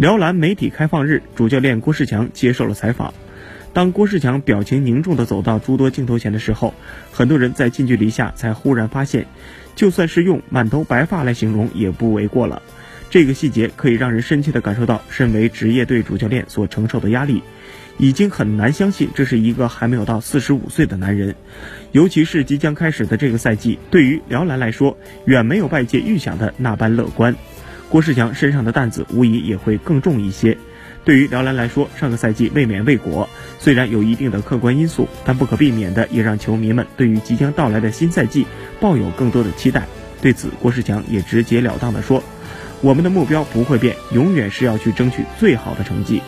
辽篮媒体开放日，主教练郭士强接受了采访。当郭士强表情凝重地走到诸多镜头前的时候，很多人在近距离下才忽然发现，就算是用满头白发来形容也不为过了。这个细节可以让人深切地感受到身为职业队主教练所承受的压力。已经很难相信这是一个还没有到四十五岁的男人，尤其是即将开始的这个赛季，对于辽篮来说，远没有外界预想的那般乐观。郭士强身上的担子无疑也会更重一些。对于辽篮来说，上个赛季卫冕未果，虽然有一定的客观因素，但不可避免的也让球迷们对于即将到来的新赛季抱有更多的期待。对此，郭士强也直截了当的说：“我们的目标不会变，永远是要去争取最好的成绩。”